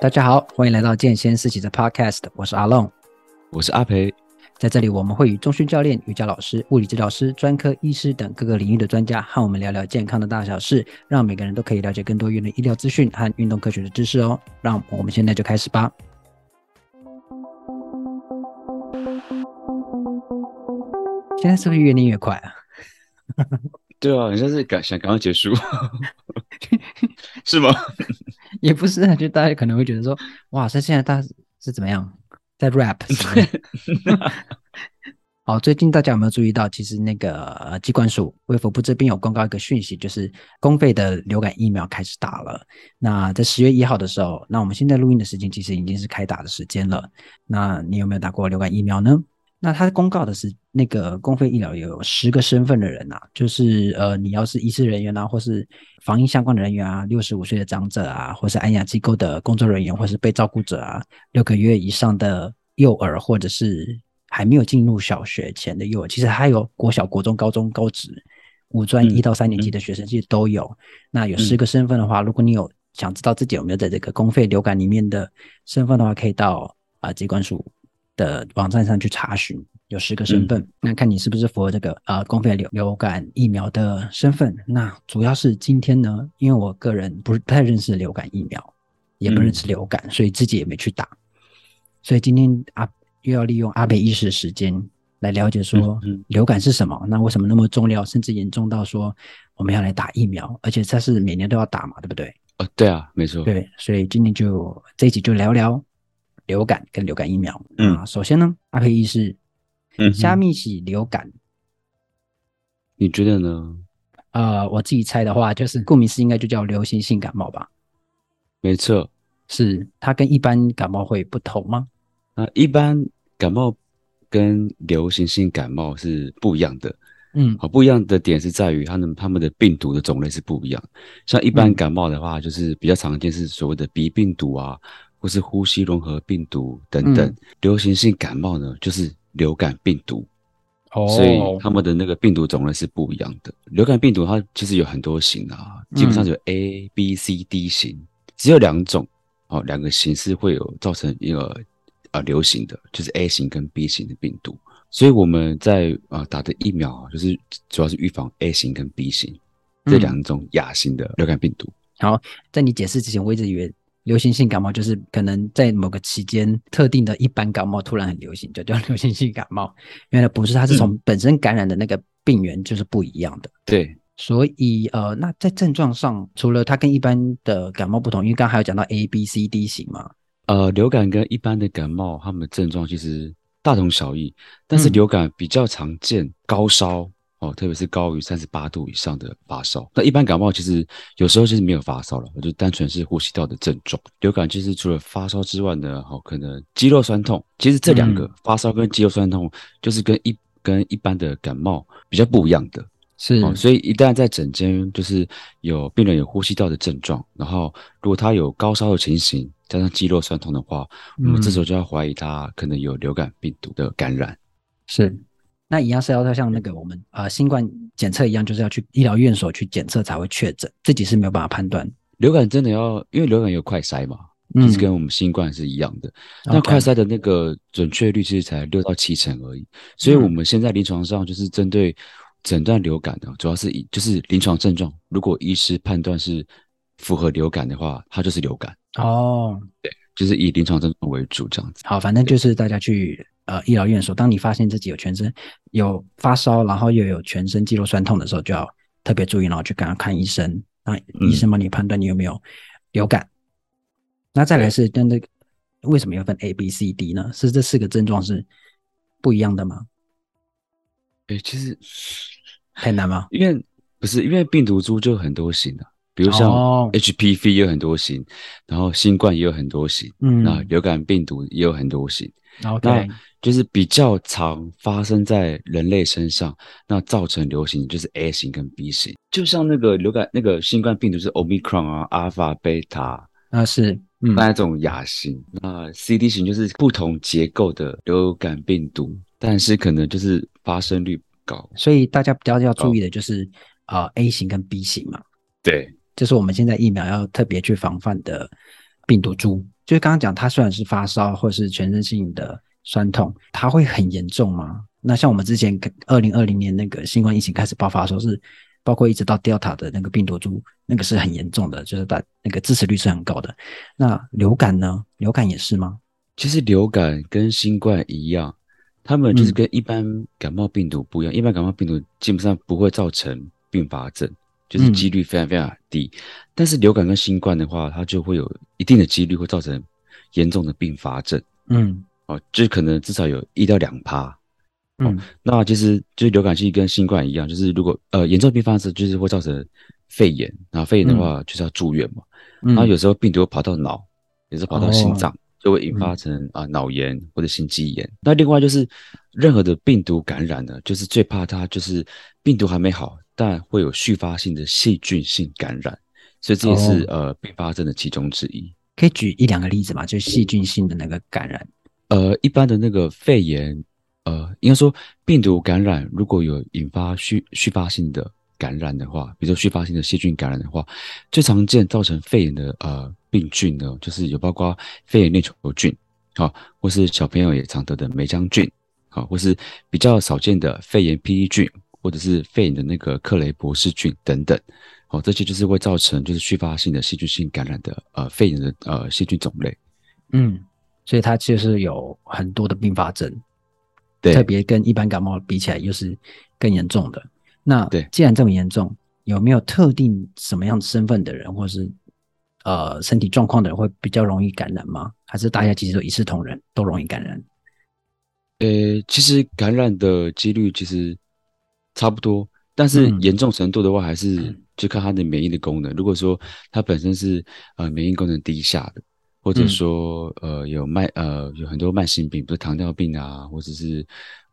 大家好，欢迎来到健先思齐的 Podcast，我是阿龙，我是阿培，在这里我们会与中训教练、瑜伽老师、物理治疗师、专科医师等各个领域的专家和我们聊聊健康的大小事，让每个人都可以了解更多元的医疗资讯和运动科学的知识哦。让我们现在就开始吧。现在是不是越练越快啊？对啊，你像是赶想赶快结束，是吗？也不是啊，就大家可能会觉得说，哇，这现在大家是怎么样在 rap？好，最近大家有没有注意到，其实那个机关署卫福部这边有公告一个讯息，就是公费的流感疫苗开始打了。那在十月一号的时候，那我们现在录音的时间其实已经是开打的时间了。那你有没有打过流感疫苗呢？那他公告的是那个公费医疗有十个身份的人啊，就是呃，你要是医师人员啊，或是防疫相关的人员啊，六十五岁的长者啊，或是安养机构的工作人员，或是被照顾者啊，六个月以上的幼儿，或者是还没有进入小学前的幼儿，其实还有国小、国中、高中、高职、五专一到三年级的学生，其实都有。嗯、那有十个身份的话，如果你有想知道自己有没有在这个公费流感里面的身份的话，可以到啊机关署的网站上去查询，有十个身份，嗯、那看你是不是符合这个呃公费流流感疫苗的身份。那主要是今天呢，因为我个人不是不太认识流感疫苗，也不认识流感，嗯、所以自己也没去打。所以今天阿又要利用阿北医师的时间来了解说流感是什么，那为什么那么重要，甚至严重到说我们要来打疫苗，而且它是每年都要打嘛，对不对？哦，对啊，没错。对，所以今天就这一集就聊聊。流感跟流感疫苗，嗯，啊、首先呢，阿佩医师，嗯，虾米是流感，你觉得呢？呃，我自己猜的话，就是顾名思义，应该就叫流行性感冒吧。没错，是它跟一般感冒会不同吗？啊，一般感冒跟流行性感冒是不一样的，嗯，好，不一样的点是在于它们它们的病毒的种类是不一样。像一般感冒的话，就是比较常见是所谓的鼻病毒啊。或是呼吸融合病毒等等，嗯、流行性感冒呢，就是流感病毒，哦，所以他们的那个病毒种类是不一样的。流感病毒它其实有很多型啊，基本上有 A、B、C、D 型，只有两种哦，两个形式会有造成一个呃流行的，就是 A 型跟 B 型的病毒。所以我们在呃打的疫苗就是主要是预防 A 型跟 B 型这两种亚型的流感病毒。好，在你解释之前，我一直以为。流行性感冒就是可能在某个期间特定的一般感冒突然很流行，就叫流行性感冒。原来不是，它是从本身感染的那个病源就是不一样的。对，所以呃，那在症状上，除了它跟一般的感冒不同，因为刚刚还有讲到 A、B、C、D 型嘛。呃，流感跟一般的感冒，它们的症状其实大同小异，但是流感比较常见高烧。哦，特别是高于三十八度以上的发烧，那一般感冒其实有时候就是没有发烧了，就单纯是呼吸道的症状。流感就是除了发烧之外呢，好，可能肌肉酸痛。其实这两个、嗯、发烧跟肌肉酸痛，就是跟一跟一般的感冒比较不一样的。是、哦，所以一旦在诊间就是有病人有呼吸道的症状，然后如果他有高烧的情形，加上肌肉酸痛的话，嗯、我们这时候就要怀疑他可能有流感病毒的感染。是。那一样是要像那个我们呃新冠检测一样，就是要去医疗院所去检测才会确诊，自己是没有办法判断。流感真的要，因为流感有快筛嘛，就是跟我们新冠是一样的。嗯、那快筛的那个准确率其实才六到七成而已，所以我们现在临床上就是针对诊断流感的，主要是以就是临床症状，如果医师判断是符合流感的话，它就是流感。哦，对，就是以临床症状为主这样子。好，反正就是大家去。呃，医疗院所，当你发现自己有全身有发烧，然后又有全身肌肉酸痛的时候，就要特别注意，然后去赶快看医生，让医生帮你判断你有没有流感。嗯、那再来是跟这个为什么要分 A、B、C、D 呢？是这四个症状是不一样的吗？哎、欸，其实很难吗？因为不是，因为病毒株就很多型的、啊，比如像 HPV 也有很多型，哦、然后新冠也有很多型，嗯，那流感病毒也有很多型。OK，就是比较常发生在人类身上，那造成流行就是 A 型跟 B 型，就像那个流感那个新冠病毒是 Omicron 啊、阿尔法、贝塔那，是嗯，那种亚型，那 CD 型就是不同结构的流感病毒，但是可能就是发生率高，所以大家比较要注意的就是啊、呃、A 型跟 B 型嘛，对，这是我们现在疫苗要特别去防范的病毒株。就是刚刚讲，它虽然是发烧或是全身性的酸痛，它会很严重吗？那像我们之前二零二零年那个新冠疫情开始爆发的时候，是包括一直到 Delta 的那个病毒株，那个是很严重的，就是把那个致死率是很高的。那流感呢？流感也是吗？其实流感跟新冠一样，他们就是跟一般感冒病毒不一样。嗯、一般感冒病毒基本上不会造成并发症，就是几率非常非常低。嗯、但是流感跟新冠的话，它就会有一定的几率会造成严重的并发症。嗯，哦，就可能至少有一到两趴。嗯，那其实就是流感性跟新冠一样，就是如果呃严重并发症就是会造成肺炎，然后肺炎的话就是要住院嘛。嗯、然后有时候病毒会跑到脑，有时候跑到心脏，哦、就会引发成啊、嗯呃、脑炎或者心肌炎。那另外就是任何的病毒感染呢，就是最怕它就是病毒还没好，但会有续发性的细菌性感染，所以这也是、哦、呃并发症的其中之一。可以举一两个例子吗？就是细菌性的那个感染，呃，一般的那个肺炎。呃，应该说病毒感染如果有引发续续发性的感染的话，比如说续发性的细菌感染的话，最常见造成肺炎的呃病菌呢，就是有包括肺炎链球菌，好、哦，或是小朋友也常得的霉浆菌，好、哦，或是比较少见的肺炎 P E 菌，或者是肺炎的那个克雷伯氏菌等等，好、哦，这些就是会造成就是续发性的细菌性感染的呃肺炎的呃细菌种类，嗯，所以它其实有很多的并发症。对，特别跟一般感冒比起来，又是更严重的。那既然这么严重，有没有特定什么样身份的人，或是呃身体状况的人会比较容易感染吗？还是大家其实都一视同仁，都容易感染？呃，其实感染的几率其实差不多，但是严重程度的话，还是就看他的免疫的功能。嗯、如果说他本身是呃免疫功能低下的。或者说，呃，有慢呃有很多慢性病，比如糖尿病啊，或者是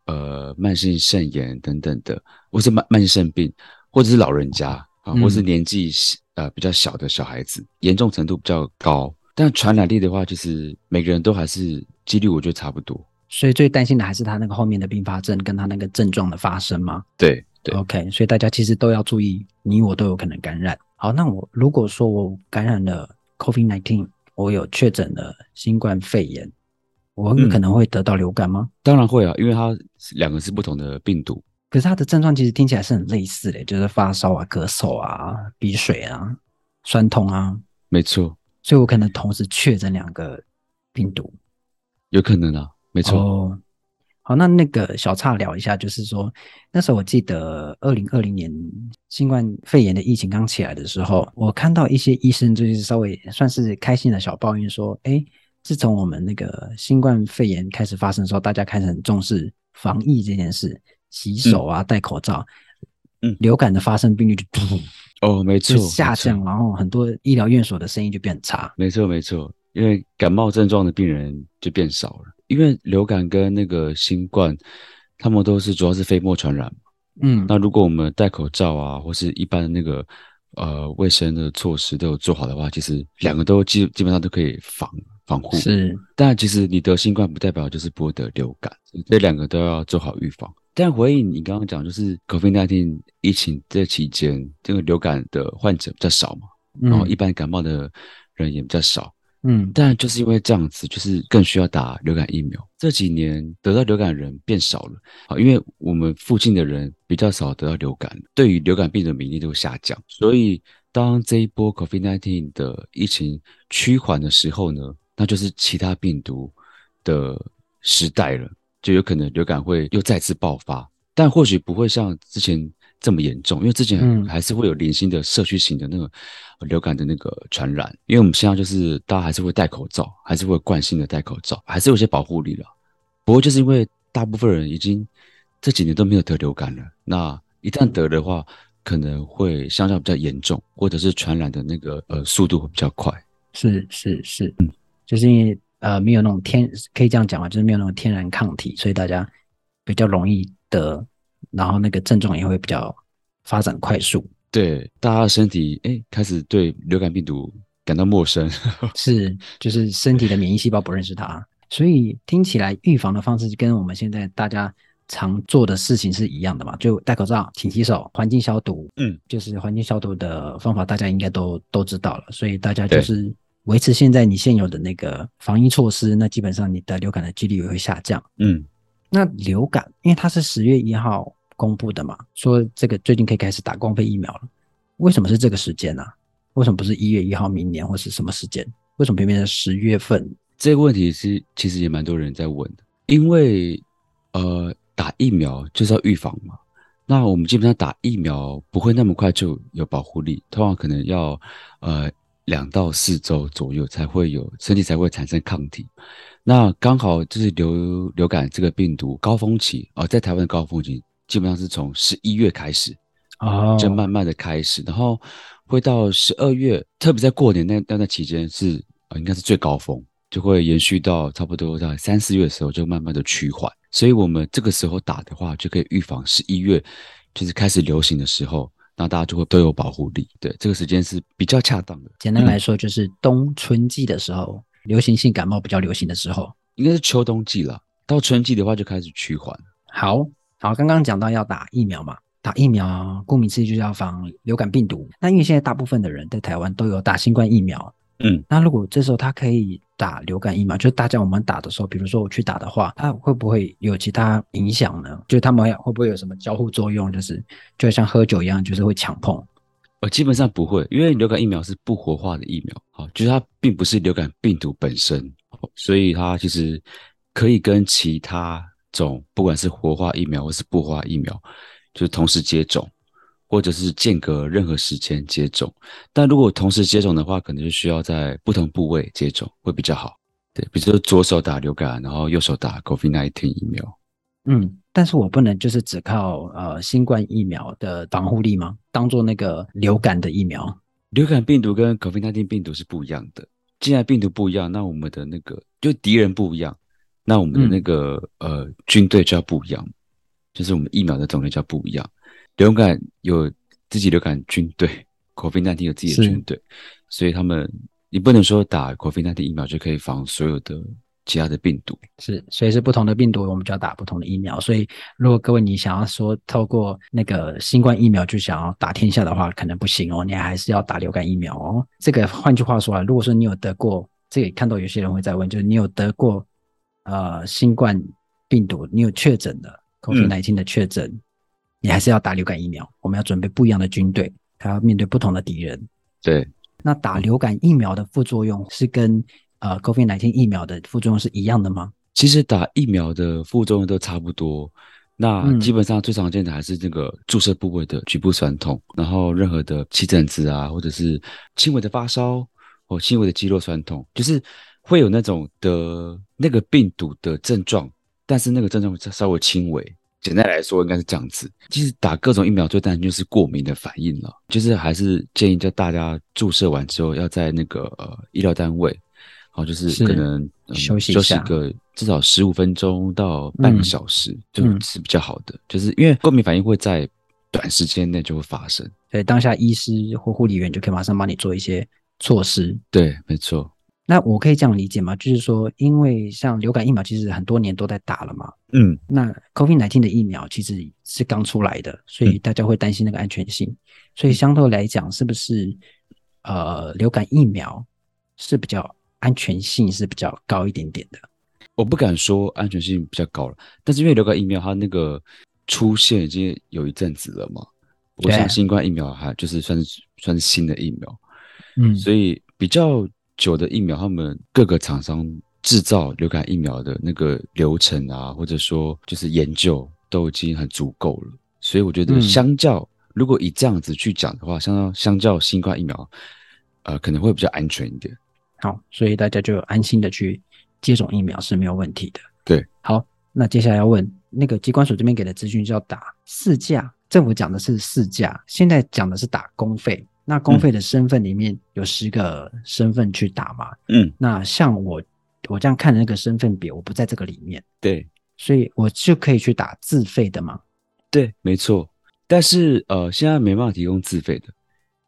呃慢性肾炎等等的，或是慢慢性肾病，或者是老人家啊，或是年纪呃比较小的小孩子，严重程度比较高。但传染力的话，就是每个人都还是几率，我觉得差不多。所以最担心的还是他那个后面的并发症跟他那个症状的发生吗？对对。OK，所以大家其实都要注意，你我都有可能感染。好，那我如果说我感染了 COVID-19。我有确诊了新冠肺炎，我有可能会得到流感吗？嗯，当然会啊，因为它两个是不同的病毒。可是它的症状其实听起来是很类似的，就是发烧啊、咳嗽啊、鼻水啊、酸痛啊。没错，所以我可能同时确诊两个病毒，有可能啊，没错。哦好，那那个小岔聊一下，就是说那时候我记得二零二零年新冠肺炎的疫情刚起来的时候，我看到一些医生就是稍微算是开心的小抱怨说，哎，自从我们那个新冠肺炎开始发生的时候，大家开始很重视防疫这件事，洗手啊，戴口罩，嗯，流感的发生病率就噗哦，没错，下降，然后很多医疗院所的生意就变差，没错没错，因为感冒症状的病人就变少了。因为流感跟那个新冠，他们都是主要是飞沫传染。嗯，那如果我们戴口罩啊，或是一般的那个呃卫生的措施都有做好的话，其实两个都基基本上都可以防防护。是，但其实你得新冠不代表就是不会得流感，这两个都要做好预防。但回应你刚刚讲，就是 COVID-19 疫情这期间，这个流感的患者比较少嘛，然后一般感冒的人也比较少。嗯，但就是因为这样子，就是更需要打流感疫苗。这几年得到流感人变少了啊，因为我们附近的人比较少得到流感，对于流感病的免疫力都下降。所以当这一波 COVID-19 的疫情趋缓的时候呢，那就是其他病毒的时代了，就有可能流感会又再次爆发，但或许不会像之前。这么严重，因为之前还是会有零星的社区型的那个流感的那个传染，因为我们现在就是大家还是会戴口罩，还是会惯性的戴口罩，还是有些保护力了。不过就是因为大部分人已经这几年都没有得流感了，那一旦得的话，可能会相较比较严重，或者是传染的那个呃速度会比较快。是是是，嗯，就是因为呃没有那种天，可以这样讲嘛，就是没有那种天然抗体，所以大家比较容易得。然后那个症状也会比较发展快速，对，大家的身体哎开始对流感病毒感到陌生，是，就是身体的免疫细胞不认识它，所以听起来预防的方式跟我们现在大家常做的事情是一样的嘛，就戴口罩、勤洗手、环境消毒，嗯，就是环境消毒的方法大家应该都都知道了，所以大家就是维持现在你现有的那个防疫措施，那基本上你的流感的几率也会下降。嗯，那流感，因为它是十月一号公布的嘛，说这个最近可以开始打公费疫苗了。为什么是这个时间呢、啊？为什么不是一月一号明年或是什么时间？为什么偏偏是十月份？这个问题是其实也蛮多人在问的，因为呃，打疫苗就是要预防嘛。那我们基本上打疫苗不会那么快就有保护力，通常可能要呃。两到四周左右才会有身体才会产生抗体，那刚好就是流流感这个病毒高峰期啊、在台湾的高峰期基本上是从十一月开始啊，就慢慢的开始，然后会到十二月，特别在过年那那段期间是啊、呃，应该是最高峰，就会延续到差不多在三四月的时候就慢慢的趋缓，所以我们这个时候打的话就可以预防十一月就是开始流行的时候。那大家就会都有保护力，对，这个时间是比较恰当的。简单来说，就是冬春季的时候，流行性感冒比较流行的时候，应该是秋冬季了。到春季的话，就开始趋缓。好好，刚刚讲到要打疫苗嘛，打疫苗顾名思义就是要防流感病毒。那因为现在大部分的人在台湾都有打新冠疫苗，嗯，那如果这时候他可以。打流感疫苗，就是大家我们打的时候，比如说我去打的话，它会不会有其他影响呢？就是他们会不会有什么交互作用？就是就像喝酒一样，就是会强碰。呃，基本上不会，因为流感疫苗是不活化的疫苗，好，就是它并不是流感病毒本身，所以它其实可以跟其他种，不管是活化疫苗或是不活化疫苗，就是同时接种。或者是间隔任何时间接种，但如果同时接种的话，可能就需要在不同部位接种会比较好。对，比如说左手打流感，然后右手打 COVID-19 疫苗。嗯，但是我不能就是只靠呃新冠疫苗的防护力吗？当做那个流感的疫苗？流感病毒跟 COVID-19 病毒是不一样的。既然病毒不一样，那我们的那个就敌人不一样，那我们的那个、嗯、呃军队就要不一样，就是我们疫苗的种类就要不一样。流感有自己流感军队，COVID-19 有自己的军队，所以他们你不能说打 COVID-19 疫苗就可以防所有的其他的病毒，是，所以是不同的病毒，我们就要打不同的疫苗。所以如果各位你想要说透过那个新冠疫苗就想要打天下的话，可能不行哦，你还是要打流感疫苗哦。这个换句话说啊，如果说你有得过，这个看到有些人会在问，就是你有得过呃新冠病毒，你有确诊的 COVID-19 的确诊。嗯你还是要打流感疫苗，我们要准备不一样的军队，他要面对不同的敌人。对，那打流感疫苗的副作用是跟呃 COVID-19 疫苗的副作用是一样的吗？其实打疫苗的副作用都差不多。那基本上最常见的还是这个注射部位的局部酸痛，然后任何的起疹子啊，或者是轻微的发烧或轻微的肌肉酸痛，就是会有那种的那个病毒的症状，但是那个症状稍微轻微。简单来说，应该是这样子。其实打各种疫苗最担心就是过敏的反应了，就是还是建议叫大家注射完之后要在那个呃医疗单位，好，就是可能休息休息个至少十五分钟到半个小时，嗯、就是比较好的。就是因为过敏反应会在短时间内就会发生，所以当下医师或护理员就可以马上帮你做一些措施。对，没错。那我可以这样理解吗？就是说，因为像流感疫苗，其实很多年都在打了嘛。嗯。那 COVID-19 的疫苗其实是刚出来的，所以大家会担心那个安全性。嗯、所以相对来讲，是不是呃流感疫苗是比较安全性是比较高一点点的？我不敢说安全性比较高了，但是因为流感疫苗它那个出现已经有一阵子了嘛，我想新冠疫苗还就是算是算是新的疫苗，嗯，所以比较。久的疫苗，他们各个厂商制造流感疫苗的那个流程啊，或者说就是研究都已经很足够了，所以我觉得相较、嗯、如果以这样子去讲的话，相较相较新冠疫苗，呃，可能会比较安全一点。好，所以大家就安心的去接种疫苗是没有问题的。对，好，那接下来要问那个机关所这边给的资讯是要打四价，政府讲的是四价，现在讲的是打公费。那公费的身份里面有十个身份去打嘛？嗯，那像我我这样看的那个身份别，我不在这个里面，对，所以我就可以去打自费的吗？对，没错。但是呃，现在没办法提供自费的，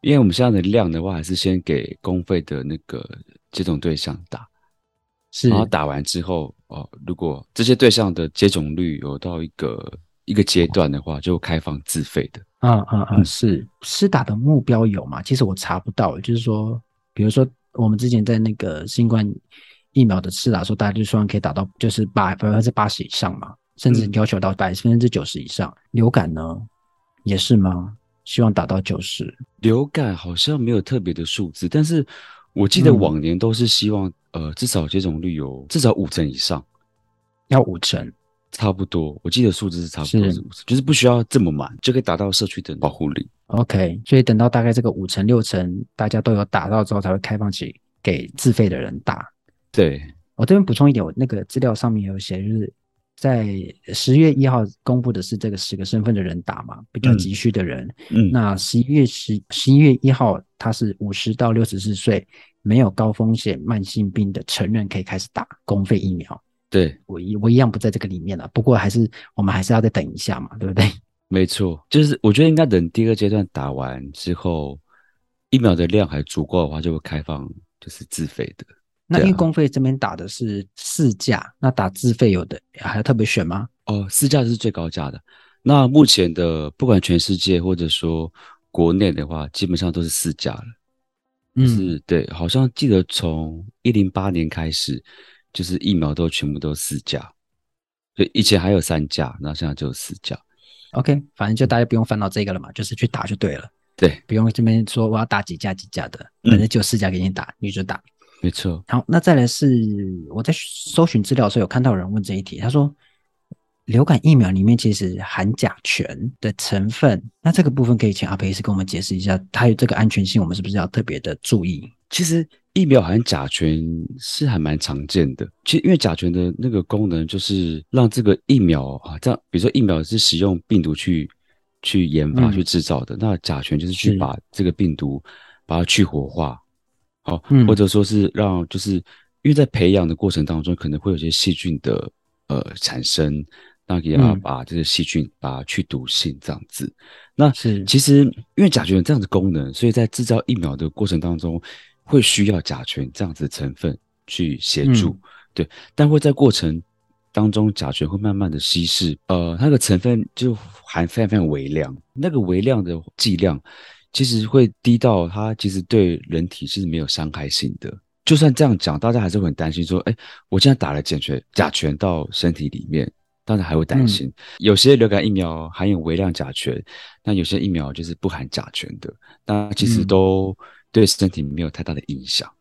因为我们现在的量的话，还是先给公费的那个接种对象打，是，然后打完之后哦、呃，如果这些对象的接种率有到一个一个阶段的话，就开放自费的。啊啊啊！是施打的目标有吗？其实我查不到，就是说，比如说我们之前在那个新冠疫苗的施打时候，大家就希望可以达到就是百百分之八十以上嘛，甚至要求到百分之九十以上。流感呢，也是吗？希望达到九十。流感好像没有特别的数字，但是我记得往年都是希望，嗯、呃，至少接种率有至少五成以上，要五成。差不多，我记得数字是差不多是五成，就是不需要这么满就可以达到社区的保护力。OK，所以等到大概这个五成六成大家都有打到之后，才会开放起给自费的人打。对，我这边补充一点，我那个资料上面有写，就是在十月一号公布的是这个十个身份的人打嘛，比较急需的人。嗯，嗯那十一月十十一月一号，他是五十到六十四岁没有高风险慢性病的成人可以开始打公费疫苗。对，我一我一样不在这个里面了，不过还是我们还是要再等一下嘛，对不对？没错，就是我觉得应该等第二阶段打完之后，疫苗的量还足够的话，就会开放就是自费的。那因为公费这边打的是市价，那打自费有的还要特别选吗？哦，市价是最高价的。那目前的不管全世界或者说国内的话，基本上都是市价了。嗯，是对，好像记得从一零八年开始。就是疫苗都全部都四价，就，以前还有三价，然后现在就四价。OK，反正就大家不用烦恼这个了嘛，就是去打就对了。对，不用这边说我要打几价几价的，反正就四价给你打，你就打。没错。好，那再来是我在搜寻资料的时候有看到有人问这一题，他说流感疫苗里面其实含甲醛的成分，那这个部分可以请阿培医师跟我们解释一下，它有这个安全性，我们是不是要特别的注意？其实。疫苗含甲醛是还蛮常见的，其实因为甲醛的那个功能就是让这个疫苗啊，这样比如说疫苗是使用病毒去去研发、去制造的，嗯、那甲醛就是去把这个病毒把它去活化，好，嗯、或者说是让就是因为在培养的过程当中可能会有些细菌的呃产生，那也要把这个细菌把它去毒性这样子。那是其实因为甲醛有这样的功能，所以在制造疫苗的过程当中。会需要甲醛这样子的成分去协助，嗯、对，但会在过程当中甲醛会慢慢的稀释，呃，它的成分就含非常非常微量，那个微量的剂量其实会低到它其实对人体是没有伤害性的。就算这样讲，大家还是会很担心说，哎，我现在打了甲醛甲醛到身体里面，当然还会担心。嗯、有些流感疫苗含有微量甲醛，那有些疫苗就是不含甲醛的，那其实都。嗯对身体没有太大的影响，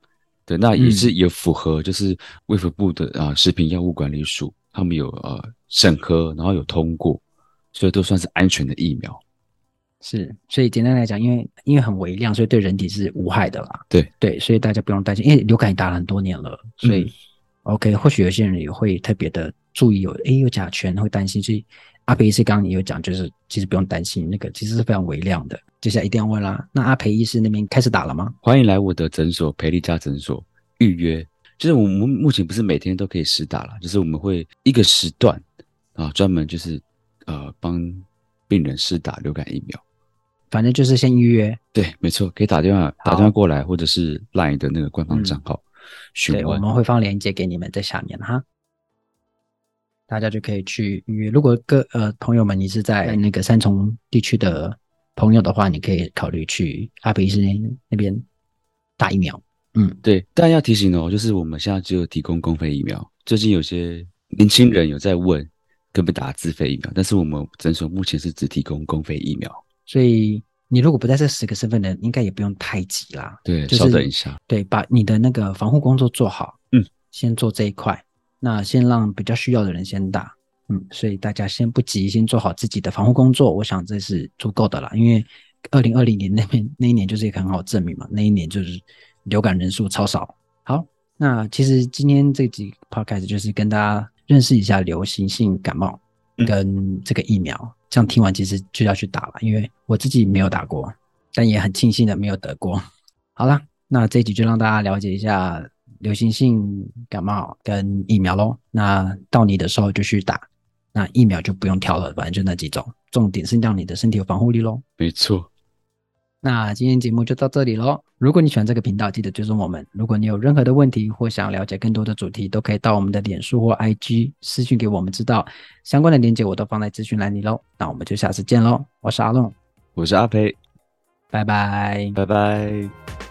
对，那也是也符合，就是卫福部的啊、呃、食品药物管理署，他们有呃审核，然后有通过，所以都算是安全的疫苗。是，所以简单来讲，因为因为很微量，所以对人体是无害的啦。对对，所以大家不用担心，因为流感也打了很多年了，所以、嗯、OK，或许有些人也会特别的注意有诶有甲醛，会担心，所以。阿培医师刚刚也有讲，就是其实不用担心，那个其实是非常微量的。接下来一定要问啦，那阿培医师那边开始打了吗？欢迎来我的诊所培力家诊所预约。就是我们目前不是每天都可以实打了，就是我们会一个时段啊，专门就是呃帮病人试打流感疫苗。反正就是先预约。对，没错，可以打电话打电话过来，或者是 LINE 的那个官方账号询问。对，我们会放链接给你们在下面哈。大家就可以去预约。如果各呃朋友们，你是在那个三重地区的朋友的话，你可以考虑去阿培医师那边打疫苗。嗯，对。但要提醒哦，就是我们现在只有提供公费疫苗。最近有些年轻人有在问，可不可以打自费疫苗？但是我们诊所目前是只提供公费疫苗。所以你如果不在这十个身份的，应该也不用太急啦。对，就是、稍等一下。对，把你的那个防护工作做好。嗯，先做这一块。那先让比较需要的人先打，嗯，所以大家先不急，先做好自己的防护工作，我想这是足够的啦。因为二零二零年那边那一年就是一个很好证明嘛，那一年就是流感人数超少。好，那其实今天这集 podcast 就是跟大家认识一下流行性感冒跟这个疫苗，嗯、这样听完其实就要去打了，因为我自己没有打过，但也很庆幸的没有得过。好啦，那这一集就让大家了解一下。流行性感冒跟疫苗喽，那到你的时候就去打，那疫苗就不用挑了，反正就那几种，重点是让你的身体有防护力喽。没错，那今天节目就到这里喽。如果你喜欢这个频道，记得追踪我们。如果你有任何的问题或想了解更多的主题，都可以到我们的脸书或 IG 私信给我们知道，相关的链接我都放在资讯栏里喽。那我们就下次见喽，我是阿龙，我是阿培，拜拜，拜拜。